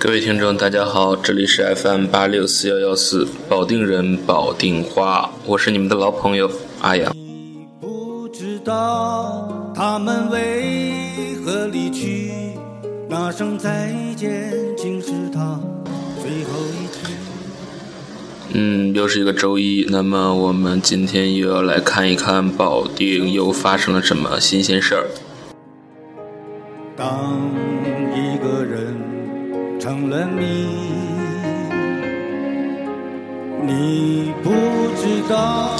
各位听众，大家好，这里是 FM 八六四幺幺四，保定人，保定话，我是你们的老朋友阿阳。你不知道他们为何离去，那声再见竟是他最后一句。嗯，又是一个周一，那么我们今天又要来看一看保定又发生了什么新鲜事儿。当了你，你不知道。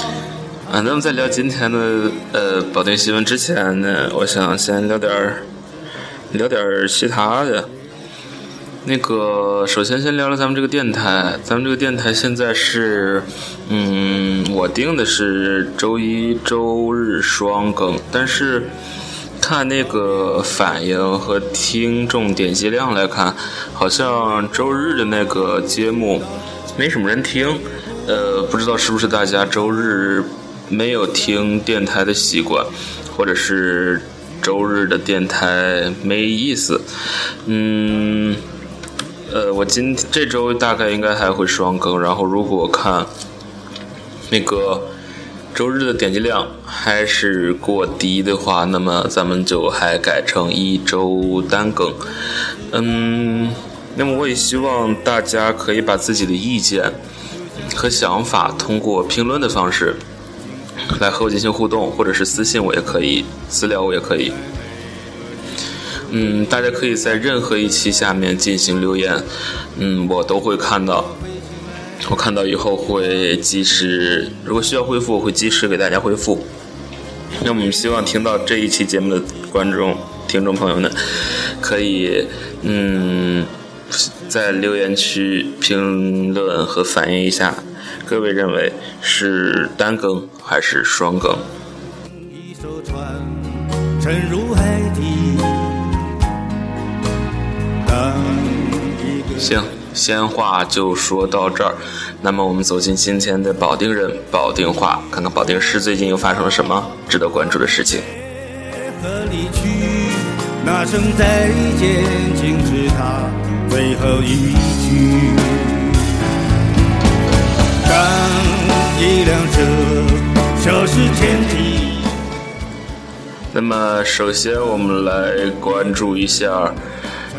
啊，那么在聊今天的呃保定新闻之前呢，我想先聊点儿聊点儿其他的。那个，首先先聊聊咱们这个电台。咱们这个电台现在是，嗯，我定的是周一、周日双更，但是看那个反应和听众点击量来看，好像周日的那个节目没什么人听。呃，不知道是不是大家周日没有听电台的习惯，或者是周日的电台没意思。嗯。呃，我今这周大概应该还会双更，然后如果看那个周日的点击量还是过低的话，那么咱们就还改成一周单更。嗯，那么我也希望大家可以把自己的意见和想法通过评论的方式来和我进行互动，或者是私信我也可以，私聊我也可以。嗯，大家可以在任何一期下面进行留言，嗯，我都会看到。我看到以后会及时，如果需要恢复，我会及时给大家恢复。那我们希望听到这一期节目的观众、听众朋友们，可以嗯，在留言区评论和反映一下，各位认为是单更还是双更？一艘船沉入海底。行，闲话就说到这儿。那么我们走进今天的保定人保定话，看看保定市最近又发生了什么值得关注的事情。和离去，那声再见竟是他最后一句。当一辆车消失天际。那么首先我们来关注一下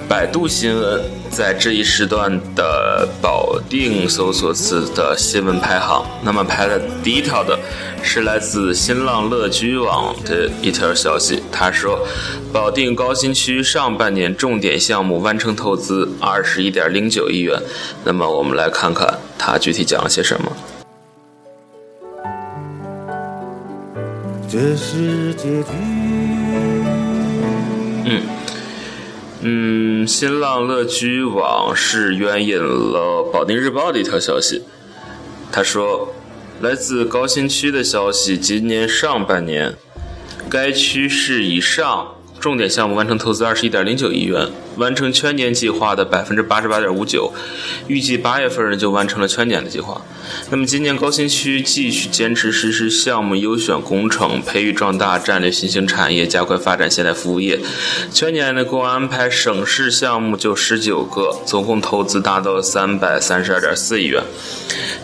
百度新闻在这一时段的保定搜索词的新闻排行。那么排在第一条的是来自新浪乐居网的一条消息，他说保定高新区上半年重点项目完成投资二十一点零九亿元。那么我们来看看他具体讲了些什么。这是结局。嗯，嗯，新浪乐居网是援引了保定日报的一条消息，他说，来自高新区的消息，今年上半年，该区市以上重点项目完成投资二十一点零九亿元，完成全年计划的百分之八十八点五九，预计八月份呢就完成了全年的计划。那么今年高新区继续坚持实施项目优选工程，培育壮大战略新兴产业，加快发展现代服务业。全年呢共安排省市项目就十九个，总共投资达到三百三十二点四亿元。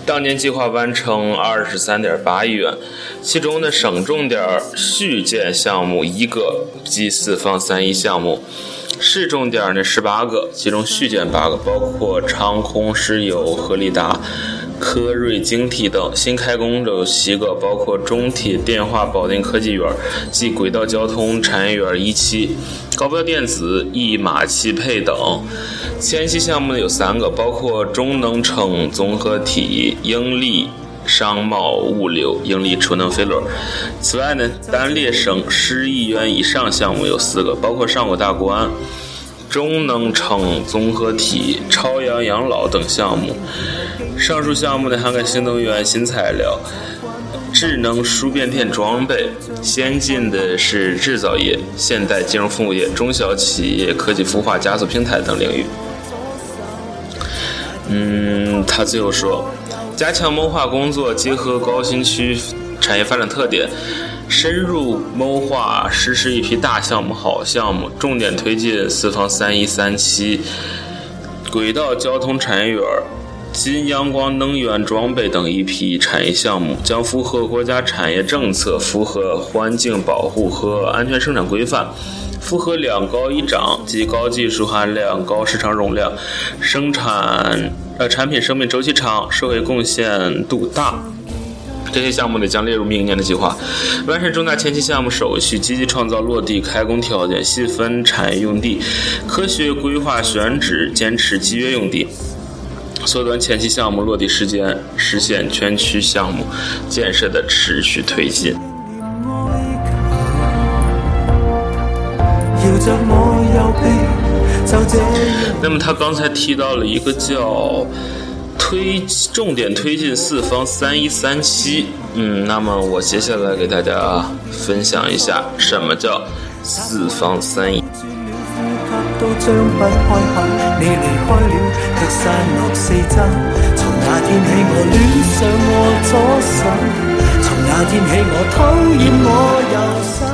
当年计划完成二十三点八亿元，其中呢省重点续建项目一个，即四方三一项目。市重点呢十八个，其中续建八个，包括长空、石油、合力达、科瑞晶体等；新开工的有七个，包括中铁、电化、保定科技园及轨道交通产业园一期、高标电子、易马汽配等。前期项目呢有三个，包括中能城综合体、英利。商贸物流、盈利储能飞轮。此外呢，单列省十亿元以上项目有四个，包括上国大关、中能城综合体、朝阳养老等项目。上述项目呢，涵盖新能源、新材料、智能输变电装备、先进的是制造业、现代金融服务业、中小企业科技孵化加速平台等领域。嗯，他最后说。加强谋划工作，结合高新区产业发展特点，深入谋划实施一批大项目、好项目，重点推进四方三一三期、轨道交通产业园、金阳光能源装备等一批产业项目，将符合国家产业政策、符合环境保护和安全生产规范。符合两高一长，即高技术含量、高市场容量、生产呃产品生命周期长、社会贡献度大。这些项目呢将列入明年的计划，完善重大前期项目手续，积极创造落地开工条件，细分产业用地，科学规划选址，坚持集约用地，缩短前期项目落地时间，实现全区项目建设的持续推进。那么他刚才提到了一个叫推重点推进四方三一三七，嗯，那么我接下来给大家分享一下什么叫四方三一。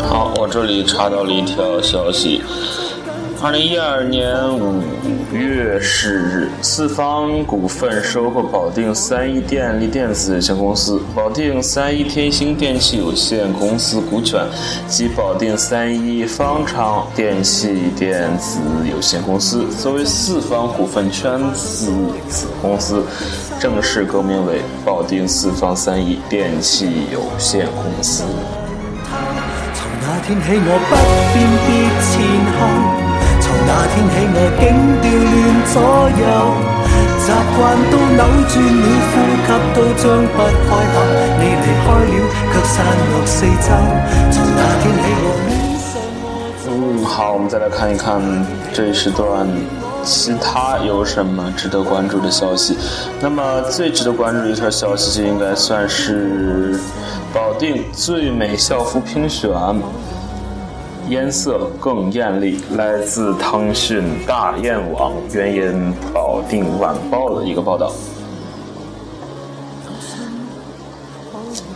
好，我这里查到了一条消息。二零一二年五月十日，四方股份收购保定三一电力电子有限公司、保定三一天星电器有限公司股权及保定三一方昌电器电子有限公司，作为四方股份全资子公司，正式更名为保定四方三一电器有限公司。从那天起，我不辨别前后。那天起，我竟调乱左右，习惯都扭转了，呼吸都张不开口。你离开了，却散落四周。从那天起，我恋上我。嗯，好，我们再来看一看这一时段其他有什么值得关注的消息。那么最值得关注的一条消息，就应该算是保定最美校服评选。颜色更艳丽，来自腾讯大雁网援引保定晚报的一个报道。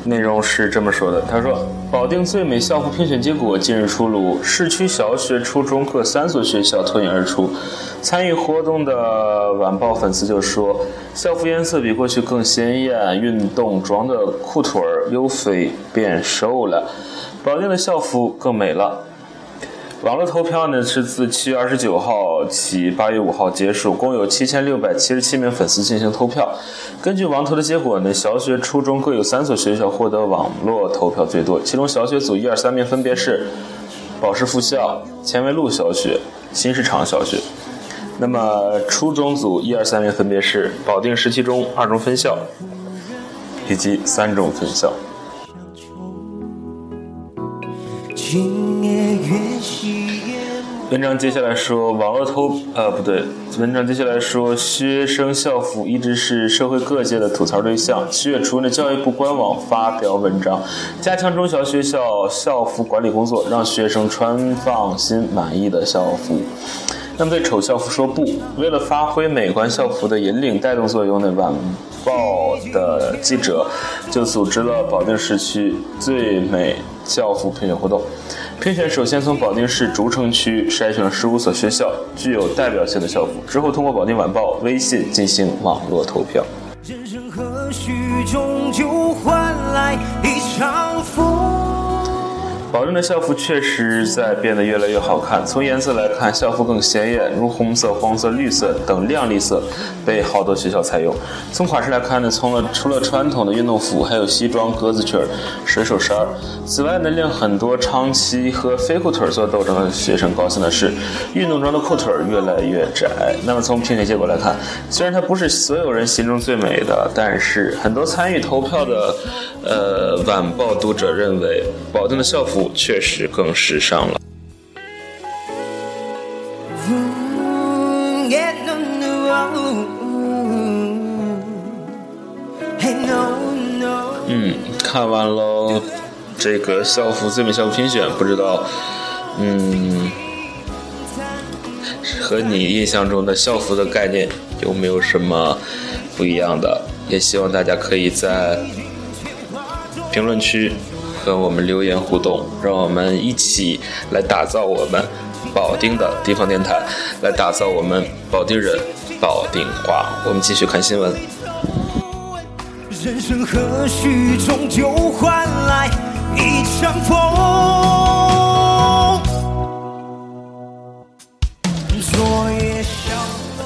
内容是这么说的：他说，保定最美校服评选结果近日出炉，市区小学、初中各三所学校脱颖而出。参与活动的晚报粉丝就说，校服颜色比过去更鲜艳，运动装的裤腿儿又肥变瘦了，保定的校服更美了。网络投票呢是自七月二十九号起八月五号结束，共有七千六百七十七名粉丝进行投票。根据网投的结果呢，小学、初中各有三所学校获得网络投票最多，其中小学组一二三名分别是宝石附校、前卫路小学、新市场小学。那么初中组一二三名分别是保定十七中二中分校以及三中分校。文章接下来说，网络偷呃不对，文章接下来说，学生校服一直是社会各界的吐槽对象。七月初呢，教育部官网发表文章，加强中小学校校服管理工作，让学生穿放心满意的校服。那么对丑校服说不，为了发挥美观校服的引领带动作用呢，晚报的记者就组织了保定市区最美校服评选活动。评选首先从保定市竹城区筛选了十五所学校具有代表性的校服，之后通过保定晚报微信进行网络投票。人生何须终究换来一场风。保定的校服确实在变得越来越好看。从颜色来看，校服更鲜艳，如红色、黄色、绿色等亮丽色被好多学校采用。从款式来看呢，从了除了传统的运动服，还有西装、格子裙、水手衫。此外呢，令很多长期和飞裤腿做斗争的学生高兴的是，运动装的裤腿越来越窄。那么从评选结果来看，虽然它不是所有人心中最美的，但是很多参与投票的，呃，晚报读者认为，保定的校服。确实更时尚了。嗯，看完了这个校服最美校服评选，不知道，嗯，和你印象中的校服的概念有没有什么不一样的？也希望大家可以在评论区。和我们留言互动，让我们一起来打造我们保定的地方电台，来打造我们保定人保定话。我们继续看新闻。人生何须终究换来一场风？昨夜想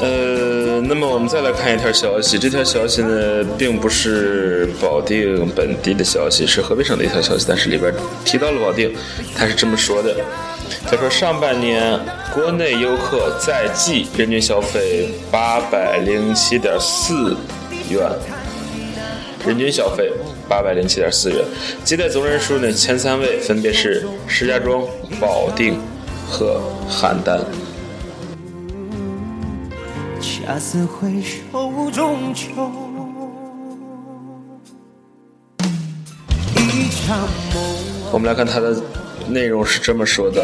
呃，那么我们再来看一条消息，这条消息呢，并不是保定本地的消息，是河北省的一条消息，但是里边提到了保定，他是这么说的：他说上半年国内游客在即人均消费八百零七点四元。人均消费八百零七点四元，接待总人数呢前三位分别是石家庄、保定和邯郸。恰似回首中秋，一场梦。我们来看它的内容是这么说的。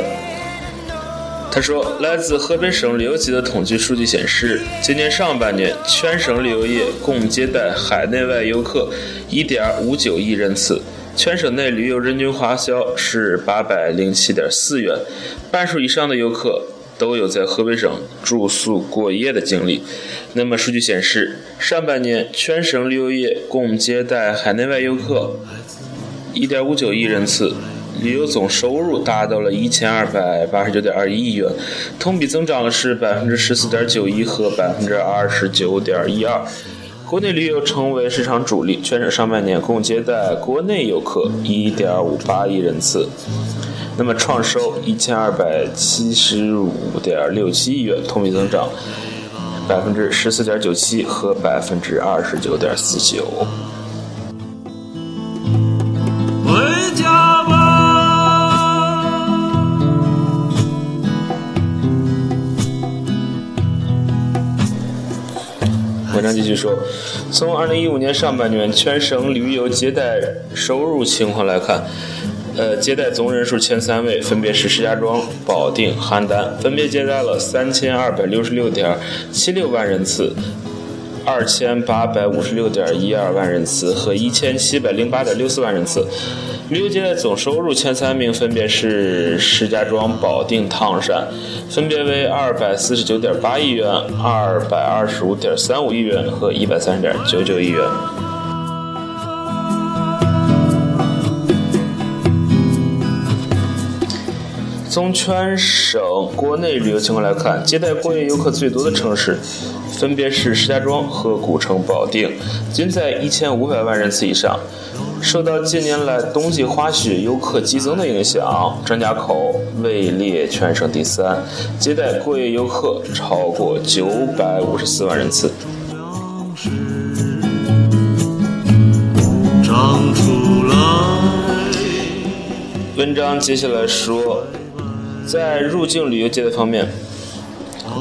他说，来自河北省旅游局的统计数据显示，今年上半年全省旅游业共接待海内外游客1.59亿人次，全省内旅游人均花销是807.4元，半数以上的游客都有在河北省住宿过夜的经历。那么，数据显示，上半年全省旅游业共接待海内外游客1.59亿人次。旅游总收入达到了一千二百八十九点二一亿元，同比增长了是百分之十四点九一和百分之二十九点一二。国内旅游成为市场主力，全省上半年共接待国内游客一点五八亿人次，那么创收一千二百七十五点六七亿元，同比增长百分之十四点九七和百分之二十九点四九。回家吧。文章继续说，从2015年上半年全省旅游接待收入情况来看，呃，接待总人数前三位分别是石家庄、保定、邯郸，分别接待了3266.76万人次、2856.12万人次和1708.64万人次。旅游接待总收入前三名分别是石家庄、保定、唐山，分别为二百四十九点八亿元、二百二十五点三五亿元和一百三十点九九亿元。从全省国内旅游情况来看，接待过夜游客最多的城市分别是石家庄和古城保定，均在一千五百万人次以上。受到近年来冬季滑雪游客激增的影响，张家口位列全省第三，接待过夜游客超过九百五十四万人次。长出来。文章接下来说，在入境旅游接待方面。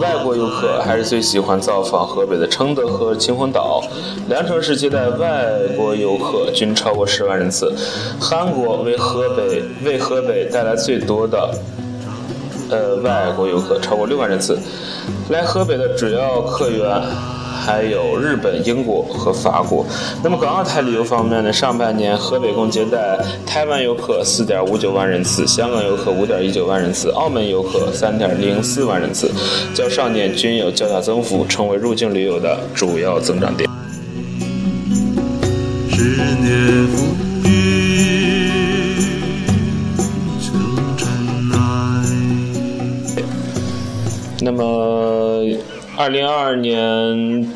外国游客还是最喜欢造访河北的承德和秦皇岛，两城市接待外国游客均超过十万人次。韩国为河北为河北带来最多的呃外国游客，超过六万人次。来河北的主要客源。还有日本、英国和法国。那么，港澳台旅游方面呢？上半年河北共接待台湾游客四点五九万人次，香港游客五点一九万人次，澳门游客三点零四万人次，较上年均有较大增幅，成为入境旅游的主要增长点。十年风雨成尘埃。那么，二零二二年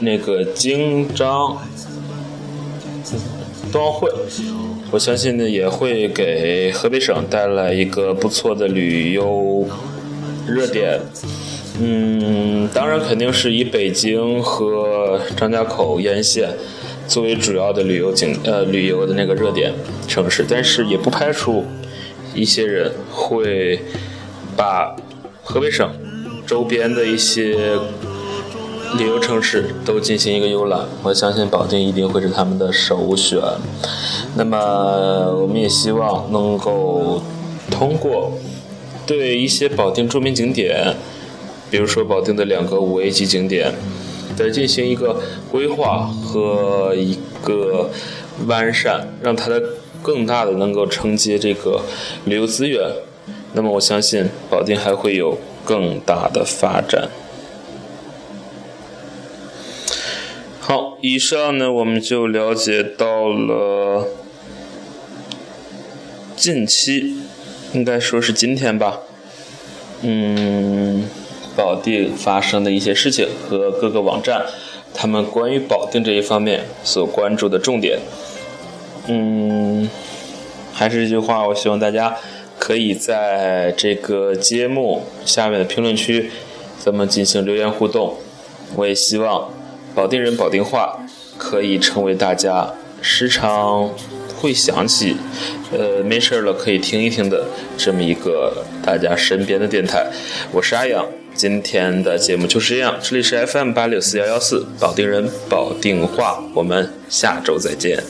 那个京张冬奥会，我相信呢也会给河北省带来一个不错的旅游热点。嗯，当然肯定是以北京和张家口沿线作为主要的旅游景呃旅游的那个热点城市，但是也不排除一些人会把河北省。周边的一些旅游城市都进行一个游览，我相信保定一定会是他们的首选。那么，我们也希望能够通过对一些保定著名景点，比如说保定的两个五 A 级景点，再进行一个规划和一个完善，让它的更大的能够承接这个旅游资源，那么我相信保定还会有更大的发展。好，以上呢我们就了解到了近期，应该说是今天吧，嗯，保定发生的一些事情和各个网站。他们关于保定这一方面所关注的重点，嗯，还是这句话，我希望大家可以在这个节目下面的评论区，咱们进行留言互动。我也希望保定人保定话可以成为大家时常会想起，呃，没事了可以听一听的这么一个大家身边的电台。我是阿阳。今天的节目就是这样，这里是 FM 八六四幺幺四，保定人，保定话，我们下周再见。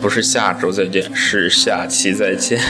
不是下周再见，是下期再见。